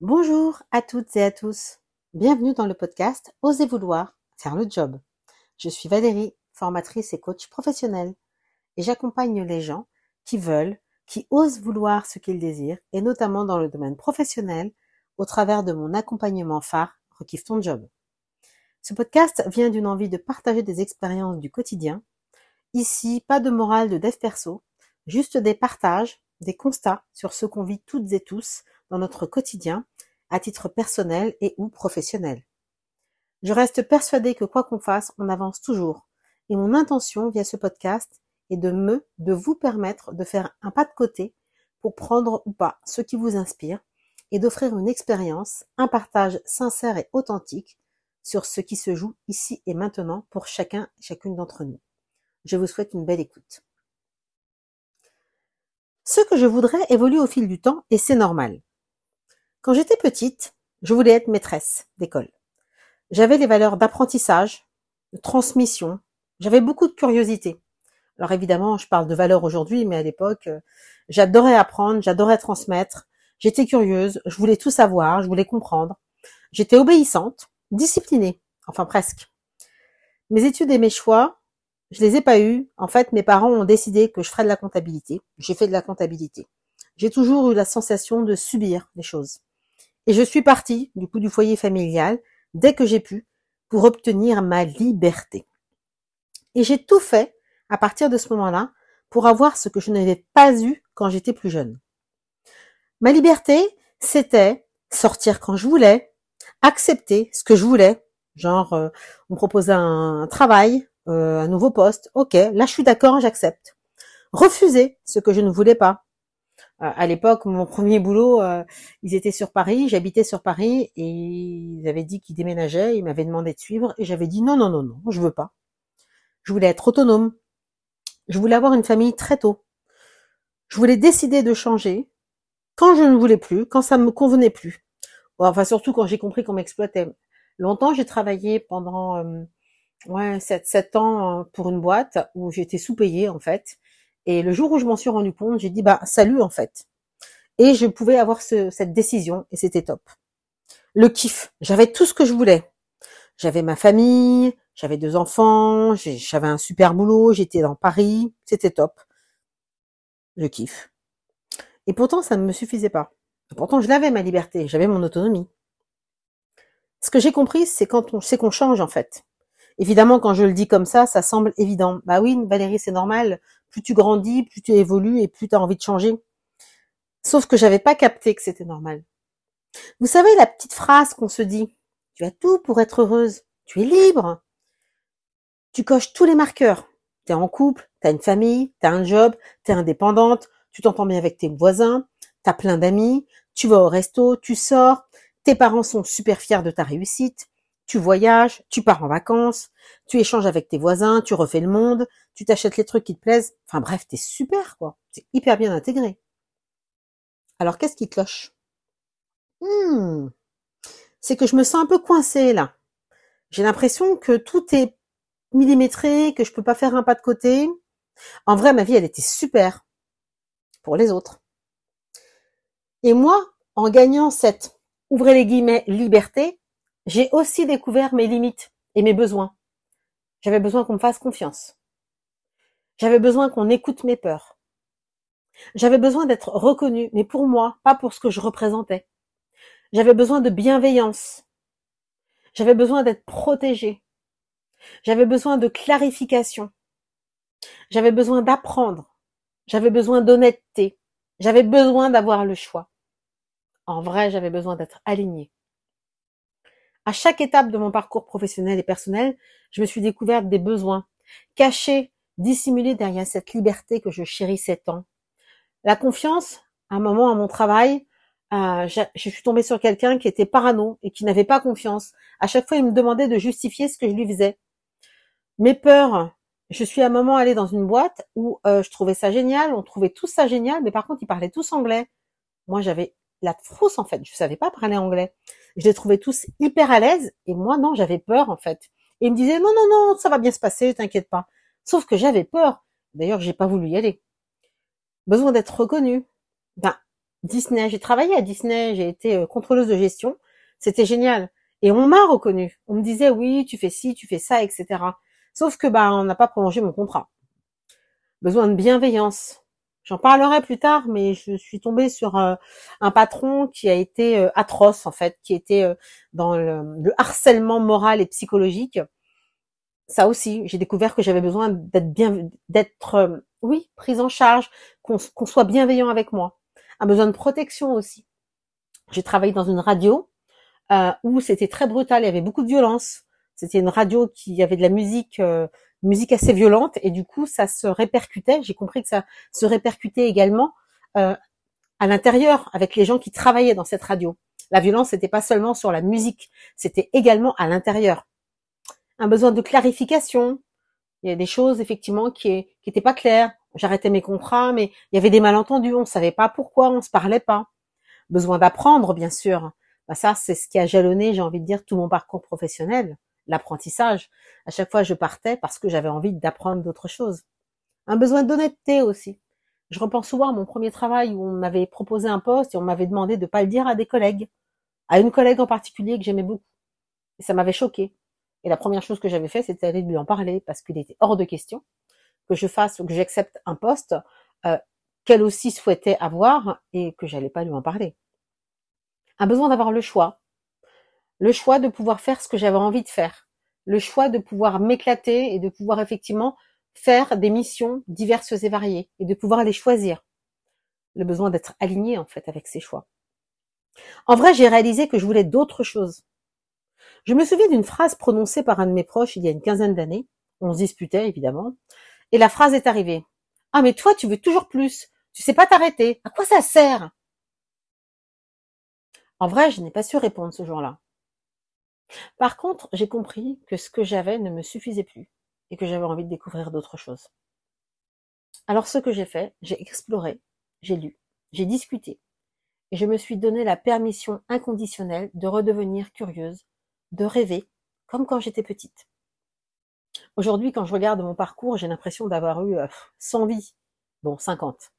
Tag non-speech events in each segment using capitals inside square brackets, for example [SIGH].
Bonjour à toutes et à tous. Bienvenue dans le podcast Osez vouloir faire le job. Je suis Valérie, formatrice et coach professionnelle et j'accompagne les gens qui veulent, qui osent vouloir ce qu'ils désirent et notamment dans le domaine professionnel au travers de mon accompagnement phare Rekiffe ton job. Ce podcast vient d'une envie de partager des expériences du quotidien. Ici, pas de morale de dev perso, juste des partages, des constats sur ce qu'on vit toutes et tous dans notre quotidien, à titre personnel et ou professionnel. Je reste persuadée que quoi qu'on fasse, on avance toujours. Et mon intention via ce podcast est de me, de vous permettre de faire un pas de côté pour prendre ou pas ce qui vous inspire et d'offrir une expérience, un partage sincère et authentique sur ce qui se joue ici et maintenant pour chacun et chacune d'entre nous. Je vous souhaite une belle écoute. Ce que je voudrais évolue au fil du temps et c'est normal. Quand j'étais petite, je voulais être maîtresse d'école. J'avais les valeurs d'apprentissage, de transmission, j'avais beaucoup de curiosité. Alors évidemment, je parle de valeurs aujourd'hui, mais à l'époque, euh, j'adorais apprendre, j'adorais transmettre, j'étais curieuse, je voulais tout savoir, je voulais comprendre. J'étais obéissante, disciplinée, enfin presque. Mes études et mes choix, je les ai pas eus. En fait, mes parents ont décidé que je ferais de la comptabilité. J'ai fait de la comptabilité. J'ai toujours eu la sensation de subir les choses. Et je suis partie, du coup, du foyer familial, dès que j'ai pu, pour obtenir ma liberté. Et j'ai tout fait, à partir de ce moment-là, pour avoir ce que je n'avais pas eu quand j'étais plus jeune. Ma liberté, c'était sortir quand je voulais, accepter ce que je voulais, genre euh, on me proposait un, travail, euh, un nouveau poste, ok, là je suis d'accord, j'accepte. Refuser ce que je ne voulais pas, à l'époque, mon premier boulot, euh, ils étaient sur Paris, j'habitais sur Paris et ils avaient dit qu'ils déménageaient, ils m'avaient demandé de suivre et j'avais dit non, non, non, non, je veux pas. Je voulais être autonome. Je voulais avoir une famille très tôt. Je voulais décider de changer quand je ne voulais plus, quand ça ne me convenait plus. Enfin, surtout quand j'ai compris qu'on m'exploitait. Longtemps, j'ai travaillé pendant euh, ouais, 7, 7 ans euh, pour une boîte où j'étais sous-payée en fait. Et le jour où je m'en suis rendu compte, j'ai dit bah salut en fait. Et je pouvais avoir cette décision et c'était top. Le kiff, j'avais tout ce que je voulais. J'avais ma famille, j'avais deux enfants, j'avais un super boulot, j'étais dans Paris, c'était top. Le kiff. Et pourtant, ça ne me suffisait pas. Pourtant, je l'avais ma liberté, j'avais mon autonomie. Ce que j'ai compris, c'est quand on sait qu'on change en fait. Évidemment, quand je le dis comme ça, ça semble évident. Bah oui, Valérie, c'est normal. Plus tu grandis, plus tu évolues et plus tu as envie de changer. Sauf que j'avais pas capté que c'était normal. Vous savez la petite phrase qu'on se dit Tu as tout pour être heureuse. Tu es libre. Tu coches tous les marqueurs. Tu es en couple, tu as une famille, tu as un job, tu es indépendante, tu t'entends bien avec tes voisins, tu as plein d'amis, tu vas au resto, tu sors, tes parents sont super fiers de ta réussite, tu voyages, tu pars en vacances, tu échanges avec tes voisins, tu refais le monde, tu t'achètes les trucs qui te plaisent. Enfin bref, t'es super quoi. C'est hyper bien intégré. Alors qu'est-ce qui cloche? Hmm. C'est que je me sens un peu coincée là. J'ai l'impression que tout est millimétré, que je peux pas faire un pas de côté. En vrai, ma vie, elle était super pour les autres. Et moi, en gagnant cette, ouvrez les guillemets, liberté, j'ai aussi découvert mes limites et mes besoins. J'avais besoin qu'on me fasse confiance. J'avais besoin qu'on écoute mes peurs. J'avais besoin d'être reconnue, mais pour moi, pas pour ce que je représentais. J'avais besoin de bienveillance. J'avais besoin d'être protégée. J'avais besoin de clarification. J'avais besoin d'apprendre. J'avais besoin d'honnêteté. J'avais besoin d'avoir le choix. En vrai, j'avais besoin d'être alignée. À chaque étape de mon parcours professionnel et personnel, je me suis découverte des besoins, cachés, dissimulés derrière cette liberté que je chérissais tant. La confiance, à un moment à mon travail, euh, je, suis tombée sur quelqu'un qui était parano et qui n'avait pas confiance. À chaque fois, il me demandait de justifier ce que je lui faisais. Mes peurs, je suis à un moment allée dans une boîte où euh, je trouvais ça génial, on trouvait tout ça génial, mais par contre, ils parlaient tous anglais. Moi, j'avais la frousse en fait. Je savais pas parler anglais. Je les trouvais tous hyper à l'aise et moi non, j'avais peur en fait. Et ils me disaient non non non, ça va bien se passer, t'inquiète pas. Sauf que j'avais peur. D'ailleurs, j'ai pas voulu y aller. Besoin d'être reconnu. Ben Disney. J'ai travaillé à Disney, j'ai été euh, contrôleuse de gestion. C'était génial. Et on m'a reconnu. On me disait oui, tu fais ci, tu fais ça, etc. Sauf que bah on n'a pas prolongé mon contrat. Besoin de bienveillance. J'en parlerai plus tard, mais je suis tombée sur euh, un patron qui a été euh, atroce en fait, qui était dans le, le, harcèlement moral et psychologique. Ça aussi, j'ai découvert que j'avais besoin d'être bien, d'être oui, prise en charge, qu'on soit bienveillant avec moi. Un besoin de protection aussi. J'ai travaillé dans une radio euh, où c'était très brutal, il y avait beaucoup de violence. C'était une radio qui avait de la musique, musique assez violente, et du coup ça se répercutait. J'ai compris que ça se répercutait également euh, à l'intérieur avec les gens qui travaillaient dans cette radio. La violence n'était pas seulement sur la musique, c'était également à l'intérieur. Un besoin de clarification, il y a des choses effectivement qui n'étaient pas claires. J'arrêtais mes contrats, mais il y avait des malentendus. On savait pas pourquoi, on se parlait pas. Besoin d'apprendre, bien sûr. Bah ça, c'est ce qui a jalonné, j'ai envie de dire, tout mon parcours professionnel, l'apprentissage. À chaque fois, je partais parce que j'avais envie d'apprendre d'autres choses. Un besoin d'honnêteté aussi. Je repense souvent à mon premier travail où on m'avait proposé un poste et on m'avait demandé de pas le dire à des collègues, à une collègue en particulier que j'aimais beaucoup. Et ça m'avait choqué. Et la première chose que j'avais fait, c'était d'aller lui en parler parce qu'il était hors de question que je fasse ou que j'accepte un poste euh, qu'elle aussi souhaitait avoir et que j'allais pas lui en parler. Un besoin d'avoir le choix, le choix de pouvoir faire ce que j'avais envie de faire, le choix de pouvoir m'éclater et de pouvoir effectivement faire des missions diverses et variées et de pouvoir les choisir. Le besoin d'être aligné en fait avec ces choix. En vrai, j'ai réalisé que je voulais d'autres choses. Je me souviens d'une phrase prononcée par un de mes proches il y a une quinzaine d'années. On se disputait, évidemment. Et la phrase est arrivée. Ah, mais toi, tu veux toujours plus. Tu sais pas t'arrêter. À quoi ça sert? En vrai, je n'ai pas su répondre ce jour-là. Par contre, j'ai compris que ce que j'avais ne me suffisait plus et que j'avais envie de découvrir d'autres choses. Alors ce que j'ai fait, j'ai exploré, j'ai lu, j'ai discuté et je me suis donné la permission inconditionnelle de redevenir curieuse de rêver, comme quand j'étais petite. Aujourd'hui, quand je regarde mon parcours, j'ai l'impression d'avoir eu 100 euh, vies. Bon, 50.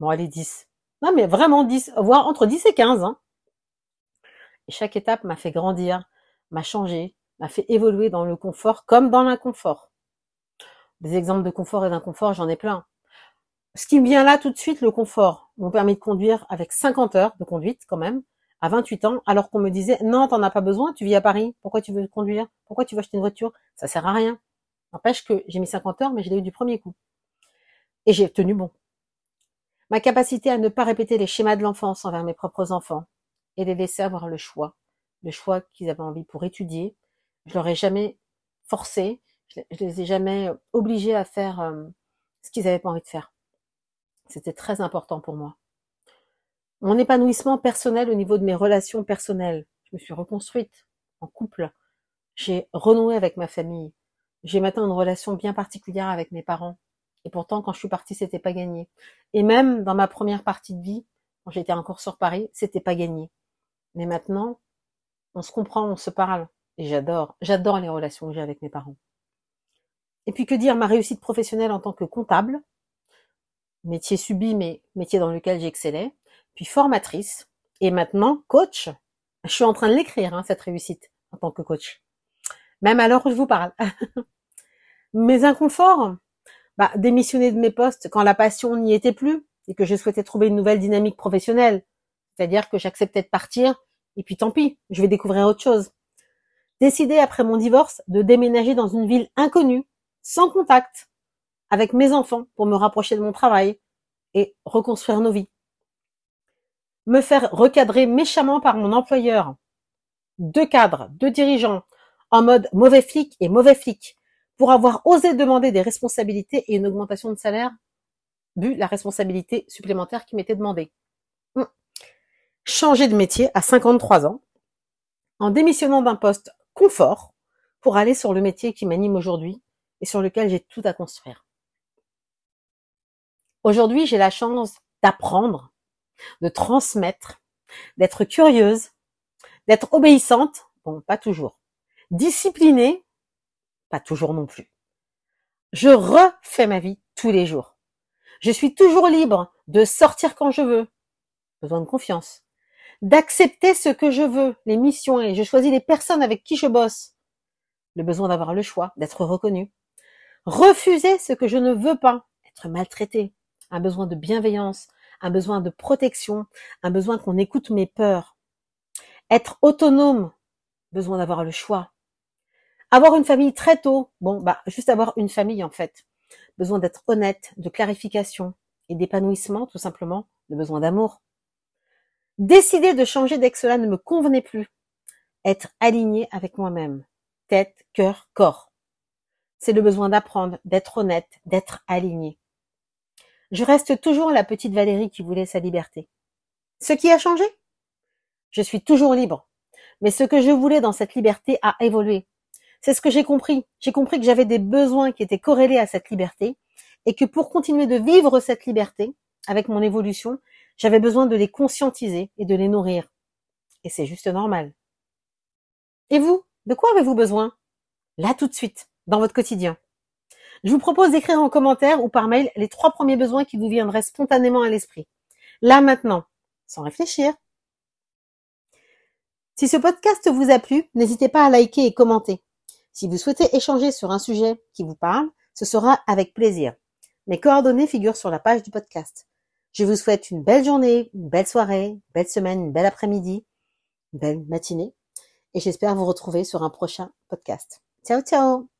Bon, allez, 10. Non, mais vraiment 10, voire entre 10 et 15. Hein. Et chaque étape m'a fait grandir, m'a changé, m'a fait évoluer dans le confort comme dans l'inconfort. Des exemples de confort et d'inconfort, j'en ai plein. Ce qui me vient là tout de suite, le confort. Mon permis de conduire avec 50 heures de conduite quand même, à 28 ans, alors qu'on me disait non, t'en as pas besoin, tu vis à Paris, pourquoi tu veux conduire, pourquoi tu veux acheter une voiture, ça sert à rien. N'empêche que j'ai mis 50 heures, mais je l'ai eu du premier coup. Et j'ai tenu bon. Ma capacité à ne pas répéter les schémas de l'enfance envers mes propres enfants et les laisser avoir le choix, le choix qu'ils avaient envie pour étudier. Je leur ai jamais forcé, je les ai jamais obligés à faire euh, ce qu'ils avaient pas envie de faire. C'était très important pour moi. Mon épanouissement personnel au niveau de mes relations personnelles. Je me suis reconstruite en couple. J'ai renoué avec ma famille. J'ai maintenant une relation bien particulière avec mes parents. Et pourtant, quand je suis partie, c'était pas gagné. Et même dans ma première partie de vie, quand j'étais encore sur Paris, c'était pas gagné. Mais maintenant, on se comprend, on se parle. Et j'adore, j'adore les relations que j'ai avec mes parents. Et puis que dire, ma réussite professionnelle en tant que comptable, métier subi, mais métier dans lequel j'excellais, puis formatrice, et maintenant coach. Je suis en train de l'écrire, hein, cette réussite, en tant que coach. Même alors je vous parle. [LAUGHS] Mes inconforts, bah, démissionner de mes postes quand la passion n'y était plus et que je souhaitais trouver une nouvelle dynamique professionnelle. C'est-à-dire que j'acceptais de partir et puis tant pis, je vais découvrir autre chose. Décider après mon divorce de déménager dans une ville inconnue, sans contact, avec mes enfants pour me rapprocher de mon travail et reconstruire nos vies me faire recadrer méchamment par mon employeur. Deux cadres, deux dirigeants, en mode mauvais flic et mauvais flic, pour avoir osé demander des responsabilités et une augmentation de salaire, vu la responsabilité supplémentaire qui m'était demandée. Changer de métier à 53 ans, en démissionnant d'un poste confort, pour aller sur le métier qui m'anime aujourd'hui et sur lequel j'ai tout à construire. Aujourd'hui, j'ai la chance d'apprendre de transmettre, d'être curieuse, d'être obéissante, bon, pas toujours, disciplinée, pas toujours non plus. Je refais ma vie tous les jours. Je suis toujours libre de sortir quand je veux, besoin de confiance, d'accepter ce que je veux, les missions et je choisis les personnes avec qui je bosse, le besoin d'avoir le choix, d'être reconnu, refuser ce que je ne veux pas, être maltraité, un besoin de bienveillance, un besoin de protection, un besoin qu'on écoute mes peurs, être autonome, besoin d'avoir le choix, avoir une famille très tôt, bon bah juste avoir une famille en fait, besoin d'être honnête, de clarification et d'épanouissement tout simplement, le besoin d'amour. Décider de changer dès que cela ne me convenait plus. Être aligné avec moi-même. Tête, cœur, corps. C'est le besoin d'apprendre, d'être honnête, d'être aligné. Je reste toujours la petite Valérie qui voulait sa liberté. Ce qui a changé? Je suis toujours libre. Mais ce que je voulais dans cette liberté a évolué. C'est ce que j'ai compris. J'ai compris que j'avais des besoins qui étaient corrélés à cette liberté et que pour continuer de vivre cette liberté, avec mon évolution, j'avais besoin de les conscientiser et de les nourrir. Et c'est juste normal. Et vous, de quoi avez-vous besoin? Là tout de suite, dans votre quotidien. Je vous propose d'écrire en commentaire ou par mail les trois premiers besoins qui vous viendraient spontanément à l'esprit. Là maintenant, sans réfléchir. Si ce podcast vous a plu, n'hésitez pas à liker et commenter. Si vous souhaitez échanger sur un sujet qui vous parle, ce sera avec plaisir. Mes coordonnées figurent sur la page du podcast. Je vous souhaite une belle journée, une belle soirée, une belle semaine, une belle après-midi, une belle matinée. Et j'espère vous retrouver sur un prochain podcast. Ciao, ciao